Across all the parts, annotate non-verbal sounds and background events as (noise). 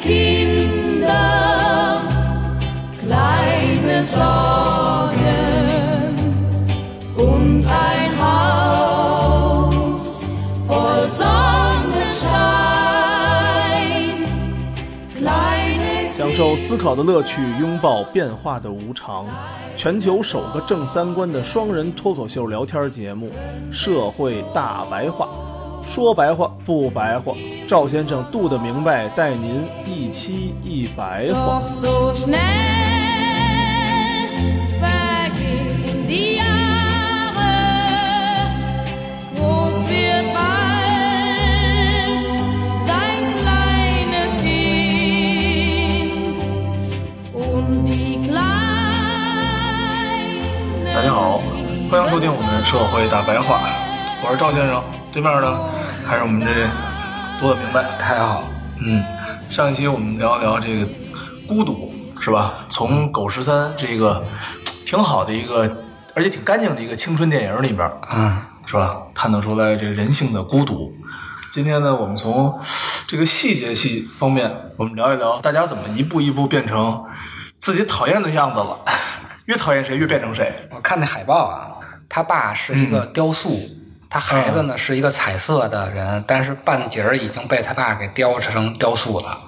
Kinder, kleine Sorgen und ein Haus voll Sonnenschein. Kleine 享受思考的乐趣，拥抱变化的无常。全球首个正三观的双人脱口秀聊天节目《社会大白话》，说白话不白话，赵先生度的明白，带您一期一白话。大家好，欢迎收听我们《社会大白话》，我是赵先生，对面呢还是我们这多的明白。太好，嗯，上一期我们聊一聊这个孤独，是吧？从狗十三这个挺好的一个，而且挺干净的一个青春电影里边，嗯，是吧？探讨出来这个人性的孤独。今天呢，我们从这个细节系方面，我们聊一聊大家怎么一步一步变成自己讨厌的样子了。(laughs) 越讨厌谁，越变成谁。我看那海报啊，他爸是一个雕塑，他孩子呢是一个彩色的人，但是半截儿已经被他爸给雕成雕塑了。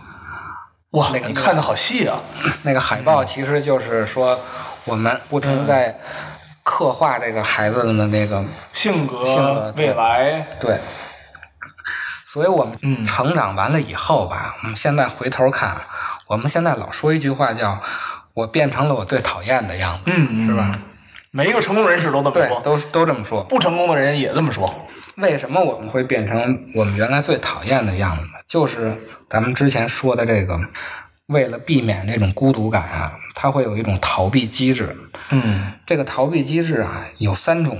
哇，那个你看的好细啊！那个海报其实就是说，我们不停在刻画这个孩子的那个性格、性格未来，对，所以我们嗯成长完了以后吧，我们现在回头看，我们现在老说一句话叫“我变成了我最讨厌的样子”，是吧？每一个成功人士都这么对，说，都都这么说。不成功的人也这么说。为什么我们会变成我们原来最讨厌的样子呢？就是咱们之前说的这个，为了避免这种孤独感啊，它会有一种逃避机制。嗯这个逃避机制啊，有三种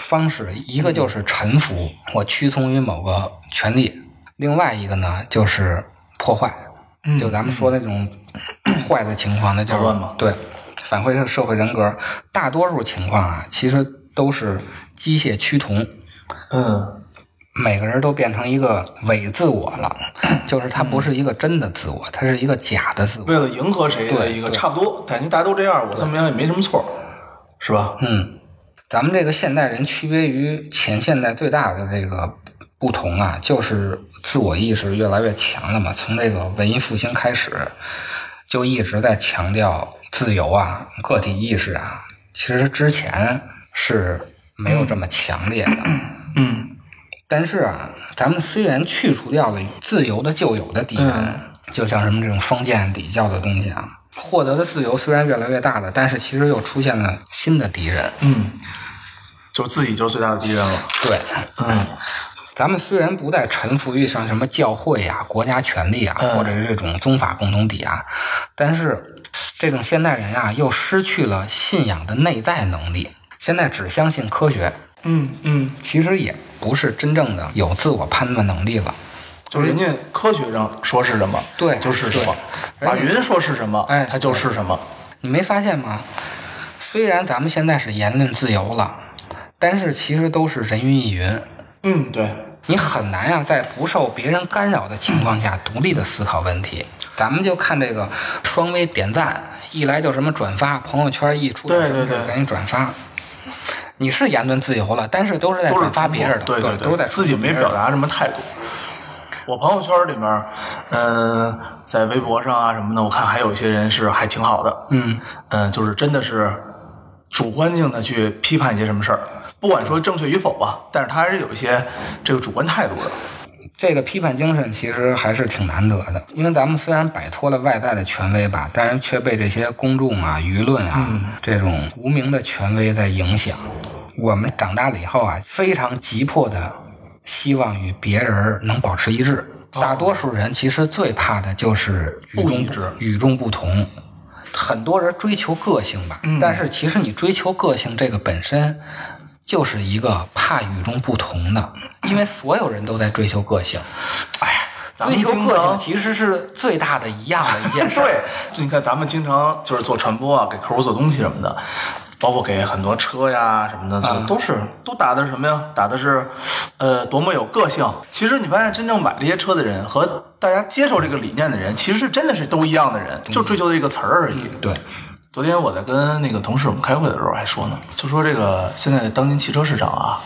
方式，一个就是臣服，我屈从于某个权利；另外一个呢，就是破坏，嗯就咱们说的那种 (clears throat) 坏的情况，那就是乱嘛对，反馈是社会人格。大多数情况啊，其实都是机械趋同。嗯每个人都变成一个伪自我了，(coughs) 就是他不是一个真的自我，他是一个假的自我。为了迎合谁的对一个差不多，感觉大家都这样，我这么样也没什么错，是吧？嗯，咱们这个现代人区别于前现代最大的这个不同啊，就是自我意识越来越强了嘛。从这个文艺复兴开始，就一直在强调自由啊、个体意识啊。其实之前是没有这么强烈的。嗯但是啊，咱们虽然去除掉了自由的旧有的敌人，嗯就像什么这种封建礼教的东西啊，获得的自由虽然越来越大了，但是其实又出现了新的敌人。嗯，就自己就是最大的敌人了。对，嗯咱们虽然不再臣服于像什么教会啊、国家权力啊，嗯或者是这种宗法共同体啊，但是这种现代人啊，又失去了信仰的内在能力，现在只相信科学，嗯嗯，其实也不是真正的有自我判断能力了。就是人家科学上说是什么，对就是什么；马云说是什么，哎他就是什么。你没发现吗？虽然咱们现在是言论自由了，但是其实都是人云亦云。嗯，对，你很难呀、在不受别人干扰的情况下独立的思考问题。咱们就看这个双微点赞，一来就什么转发，朋友圈一出对什么事对对赶紧转发。你是言论自由了，但是都是在转发别人的，对对，都在自己没表达什么态度。我朋友圈里面，嗯、在微博上啊什么的，我看还有一些人是还挺好的，嗯，嗯，就是真的是主观性的去批判一些什么事儿，不管说正确与否吧，但是他还是有一些这个主观态度的。这个批判精神其实还是挺难得的，因为咱们虽然摆脱了外在的权威吧，但是却被这些公众啊、舆论啊、这种无名的权威在影响。我们长大了以后啊，非常急迫的希望与别人能保持一致。大多数人其实最怕的就是与众与众不同。很多人追求个性吧，但是其实你追求个性这个本身就是一个怕与众不同的，因为所有人都在追求个性。哎呀，追求个性其实是最大的一样的一件事。(laughs) 对，就你看咱们经常就是做传播啊，给客户做东西什么的，包括给很多车呀什么的，就啊都是都打的是什么呀？打的是呃，多么有个性。其实你发现，真正买这些车的人和大家接受这个理念的人，其实是真的是都一样的人，就追求这个词儿而已。对，昨天我在跟那个同事我们开会的时候还说呢，就说这个现在当今汽车市场啊，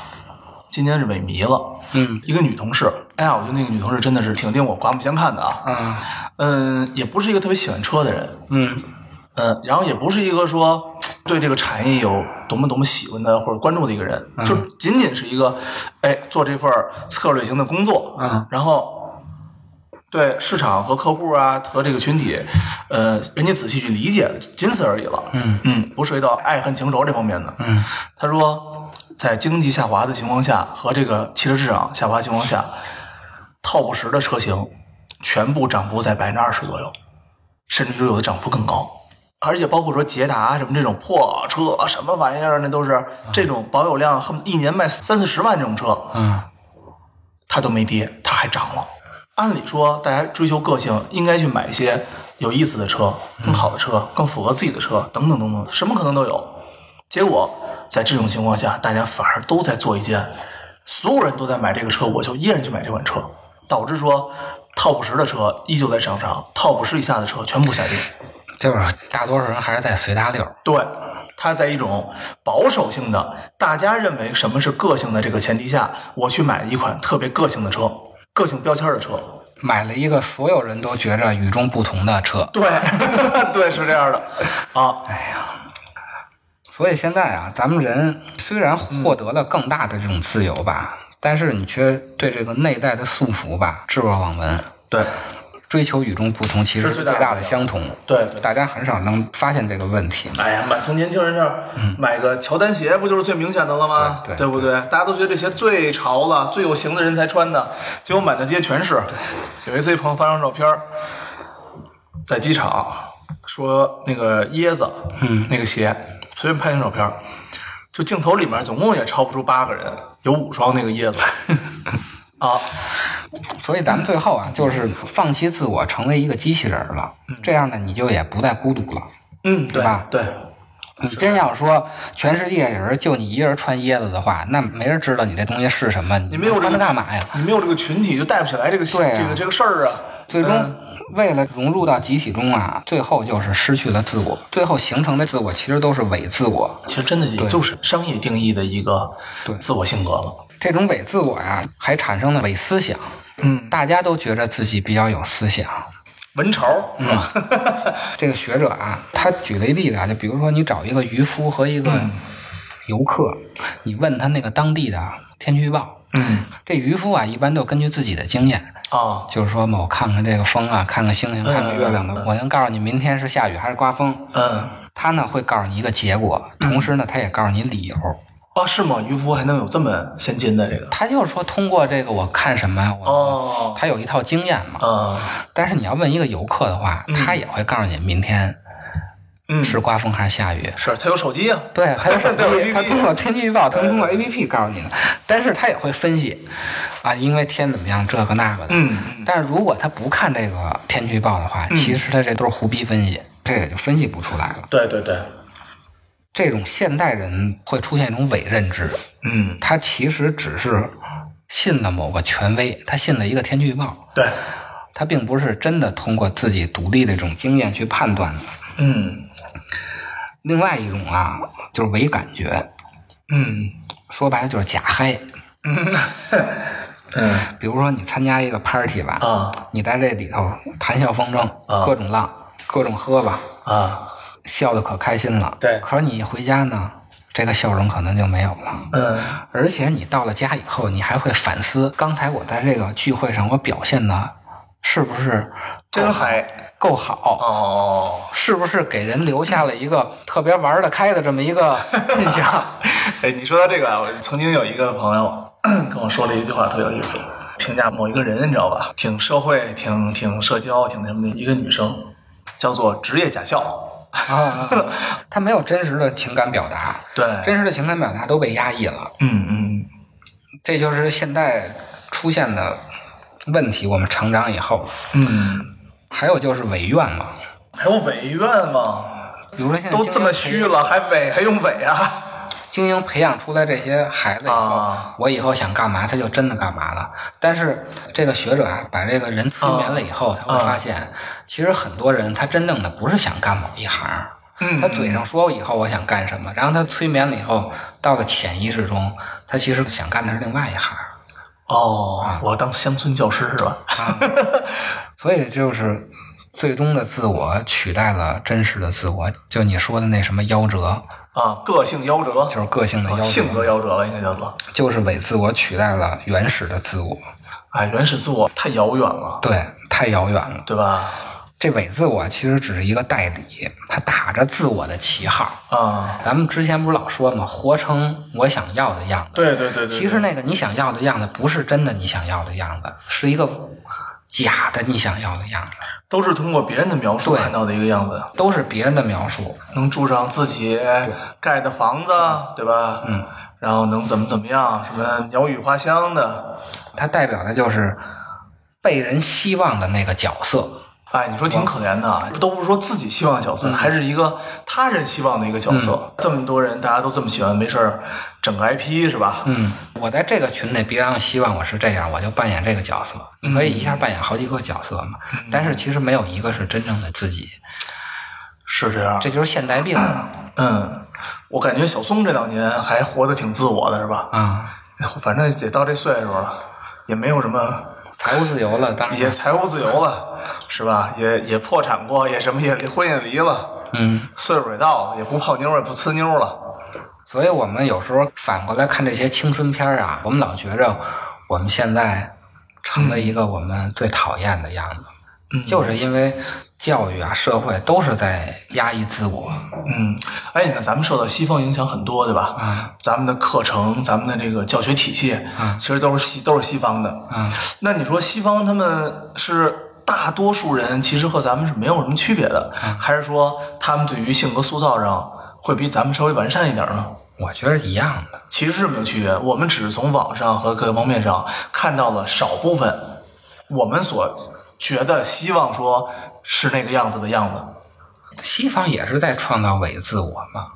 今年是萎靡了。嗯一个女同事，哎呀，我觉得那个女同事真的是挺令我刮目相看的啊。嗯嗯，也不是一个特别喜欢车的人，嗯嗯，然后也不是一个说对这个产业有多么多么喜欢的或者关注的一个人，就仅仅是一个，哎，做这份策略型的工作，嗯然后对市场和客户啊和这个群体，呃，人家仔细去理解，仅此而已了。嗯嗯，不涉及到爱恨情仇这方面的。嗯他说，在经济下滑的情况下和这个汽车市场下滑情况下，Top 十的车型全部涨幅在百分之二十左右，甚至于有的涨幅更高。而且包括说捷达什么这种破车什么玩意儿，那都是这种保有量，恨一年卖三四十万这种车，嗯它都没跌，它还涨了。按理说，大家追求个性，应该去买一些有意思的车、更好的车、更符合自己的车，等等等等，什么可能都有。结果在这种情况下，大家反而都在做一件，所有人都在买这个车，我就依然去买这款车，导致说 Top 十的车依旧在上涨，Top 十以下的车全部下跌。就是大多数人还是在随大流。对，他在一种保守性的，大家认为什么是个性的这个前提下，我去买一款特别个性的车，个性标签的车。买了一个所有人都觉着与众不同的车，(laughs) 对，(laughs) 对，是这样的啊。哎呀所以现在啊，咱们人虽然获得了更大的这种自由吧，但是你却对这个内在的束缚吧置若罔闻。对，追求与众不同，其实是最大的相同。对对大家很少能发现这个问题。哎呀，买从年轻人这儿买个乔丹鞋，不就是最明显的了吗？对对不对？大家都觉得这鞋最潮了、最有型的人才穿的，结果满大街全是。有一次，一朋友发张照片，在机场说那个椰子，嗯那个鞋，随便拍张照片，就镜头里面总共也超不出八个人，有五双那个椰子 (laughs) 啊。所以咱们最后啊，就是放弃自我，成为一个机器人儿了。这样呢，你就也不再孤独了。嗯，对吧对，你真要说全世界有人就你一人穿椰子的话，那没人知道你这东西是什么，你没有这个它干嘛呀？你没有这个群体，就带不起来这个这个这个事儿啊。最终嗯为了融入到集体中啊，最后就是失去了自我，最后形成的自我其实都是伪自我。其实真的也就是商业定义的一个对自我性格了。这种伪自我呀、还产生了伪思想。嗯，大家都觉着自己比较有思想。文潮，嗯？(laughs) 这个学者啊，他举了一例子啊，就比如说你找一个渔夫和一个嗯游客，你问他那个当地的天气预报，嗯这渔夫啊，一般都根据自己的经验，啊，就是说嘛，我看看这个风啊，看看星星，看看月亮的，我能告诉你明天是下雨还是刮风。嗯，他呢会告诉你一个结果，同时呢，他也告诉你理由。哦，是吗？渔夫还能有这么先进的这个？他就是说通过这个我看什么呀，我、哦，他有一套经验嘛。啊，但是你要问一个游客的话，他也会告诉你明天嗯，是刮风还是下雨。是他有手机啊。对，他有手机，他通过天气预报，他通过 A P P 告诉你的，但是他也会分析，啊，因为天怎么样，这个那个的。嗯，但是如果他不看这个天气预报的话，其实他这都是胡逼分析，这也就分析不出来了。对对对，这种现代人会出现一种伪认知，嗯，他其实只是信了某个权威，他信了一个天气预报，对，他并不是真的通过自己独立的这种经验去判断的。嗯。另外一种啊，就是伪感觉，嗯。说白了就是假嗨。(laughs) 嗯。比如说你参加一个 party 吧，啊。你在这里头谈笑风生，啊。各种浪，各种喝吧，啊，笑的可开心了。对可是你一回家呢，这个笑容可能就没有了。嗯而且你到了家以后，你还会反思，刚才我在这个聚会上我表现的是不是真嗨够好？哦。是不是给人留下了一个特别玩得开的这么一个 (laughs) 印象？哎，你说到这个啊，我曾经有一个朋友 (clears throat) 跟我说了一句话，特别有意思，评价某一个人，你知道吧？挺社会，挺挺社交，挺那什么的一个女生，叫做职业假笑。啊，(laughs) 他没有真实的情感表达，对，真实的情感表达都被压抑了。嗯嗯这就是现在出现的问题。我们成长以后，嗯，还有就是违愿嘛，还有违愿嘛？比如说现在都这么虚了，还违还用违啊？精英培养出来这些孩子以后，啊我以后想干嘛，他就真的干嘛了。但是这个学者啊，把这个人催眠了以后，他会发现，其实很多人他真正的不是想干某一行，嗯他嘴上说以后我想干什么，然后他催眠了以后，到了潜意识中，他其实想干的是另外一行。哦，我当乡村教师是吧？(laughs) 所以就是最终的自我取代了真实的自我，就你说的那什么夭折，啊，个性夭折，就是个性的夭折，啊性格夭折了，应该叫做。就是伪自我取代了原始的自我。哎，原始自我太遥远了，对，太遥远了。对吧？这伪自我其实只是一个代理，他打着自我的旗号。啊，咱们之前不是老说吗，活成我想要的样子。对对对对，其实那个你想要的样子，不是真的你想要的样子，是一个假的你想要的样子，都是通过别人的描述对看到的一个样子，都是别人的描述。能住上自己盖的房子，对吧？嗯，然后能怎么怎么样，什么鸟语花香的，它代表的就是被人希望的那个角色。哎，你说挺可怜的啊，都不是说自己希望的角嗯色，还是一个他人希望的一个角色。这么多人，大家都这么喜欢，没事儿整个 IP 是吧？嗯，我在这个群里，别人希望我是这样，我就扮演这个角色。你可以一下扮演好几个角色嘛，但是其实没有一个是真正的自己，是这样。这就是现代病 (clears throat) 嗯，我感觉小松这两年还活得挺自我的，是吧？啊！反正也到这岁数了，也没有什么，财务自由了，当然，也财务自由了，是吧？也也破产过，也什么也离婚也离了，嗯，岁数也到了，也不泡妞也不呲妞了。所以我们有时候反过来看这些青春片儿啊，我们老觉着我们现在成了一个我们最讨厌的样子，嗯就是因为教育啊、社会都是在压抑自我。嗯，哎，你看咱们受到西方影响很多，对吧？啊咱们的课程，咱们的这个教学体系，啊其实都是西都是西方的。啊，那你说西方他们是大多数人，其实和咱们是没有什么区别的，还是说他们对于性格塑造上会比咱们稍微完善一点呢？我觉得一样的。其实是没有区别，我们只是从网上和各个方面上看到了少部分我们所觉得希望说是那个样子的样子。西方也是在创造伪自我嘛。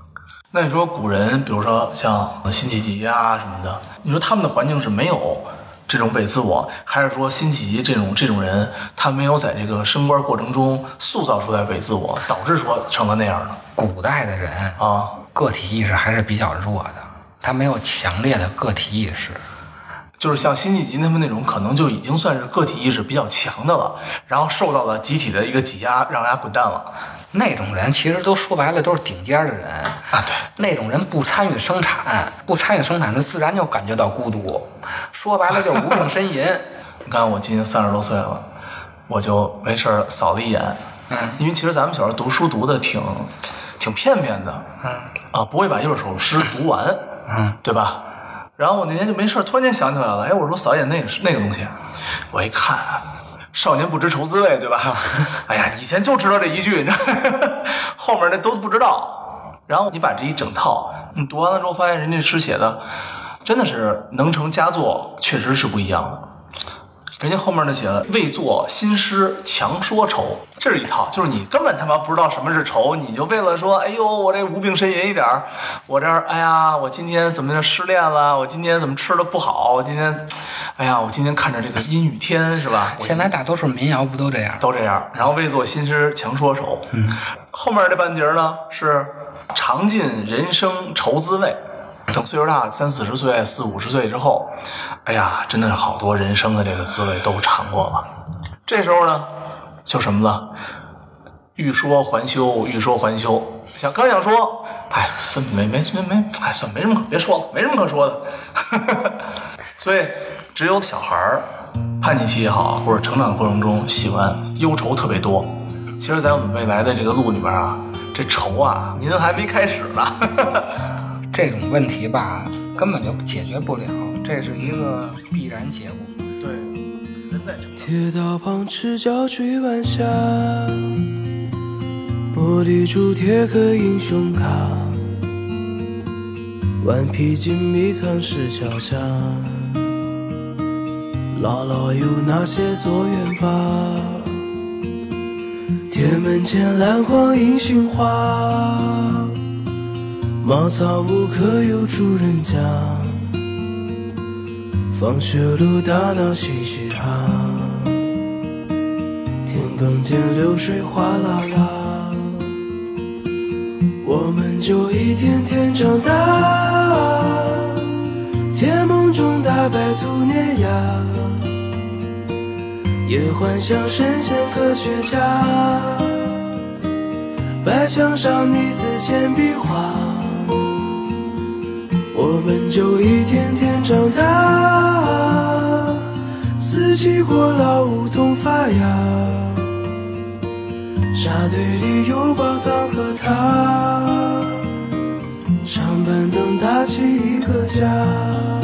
那你说古人，比如说像辛弃疾呀、什么的，你说他们的环境是没有这种伪自我，还是说辛弃疾这种这种人，他没有在这个升官过程中塑造出来伪自我，导致说成了那样的古代的人啊？个体意识还是比较弱的，他没有强烈的个体意识。就是像辛弃疾他们那种，可能就已经算是个体意识比较强的了，然后受到了集体的一个挤压，让人家滚蛋了那种人其实都说白了都是顶尖的人，啊！对，那种人不参与生产，不参与生产，他自然就感觉到孤独。说白了就是无病呻吟。(laughs) 你看我今年三十多岁了，我就没事儿扫了一眼，嗯因为其实咱们小时候读书读的挺挺片面的，嗯啊，不会把一本首诗读完，嗯，对吧？然后我那天就没事儿，突然间想起来了，哎，我说扫一眼那个是那个东西，我一看，少年不知愁滋味，对吧？(laughs) 哎呀，以前就知道这一句，你知道，后面那都不知道。然后你把这一整套你读完了之后，发现人家诗写的真的是能成佳作，确实是不一样的。人家后面呢写了“未作新诗强说愁”，这是一套，就是你根本他妈不知道什么是愁，你就为了说，哎呦，我这无病呻吟一点儿，我这儿，哎呀，我今天怎么失恋了？我今天怎么吃的不好？我今天，哎呀，我今天看着这个阴雨天是吧？现在大多数民谣不都这样？都这样。然后未作新诗强说愁，嗯，后面这半截儿呢是尝尽人生愁滋味。等岁数大，三四十岁、四五十岁之后，哎呀，真的是好多人生的这个滋味都尝过了。这时候呢，就什么了？欲说还休，欲说还休。想刚想说，哎，算没没没没，哎，算没什么可别说了，没什么可说的。(laughs) 所以，只有小孩儿叛逆期也好，或者成长过程中喜欢忧愁特别多。其实，在我们未来的这个路里边啊，这愁啊，您还没开始呢。这种问题吧，根本就解决不了，这是一个必然结果。对，人在成长。铁道旁赤脚追晚霞，玻璃珠英雄卡，顽皮筋迷藏石桥下，姥姥有那些作业吧？铁门前篮筐银杏花，茅草屋可有住人家？放学路打闹嘻嘻哈，田埂间流水哗啦啦，我们就一天天长大。甜梦中大白兔碾压，也幻想神仙科学家。白墙上你字简笔画，我们就一天天长大。四季过老，梧桐发芽，沙堆里有宝藏和他。长板凳搭起一个家。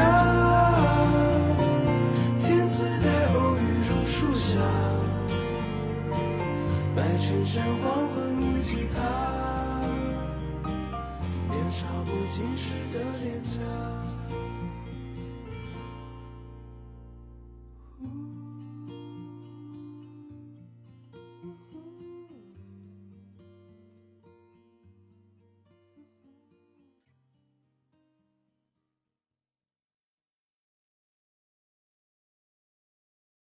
天长大。天赐在偶遇榕树下，白衬衫黄昏木吉他，年少不经事的脸颊。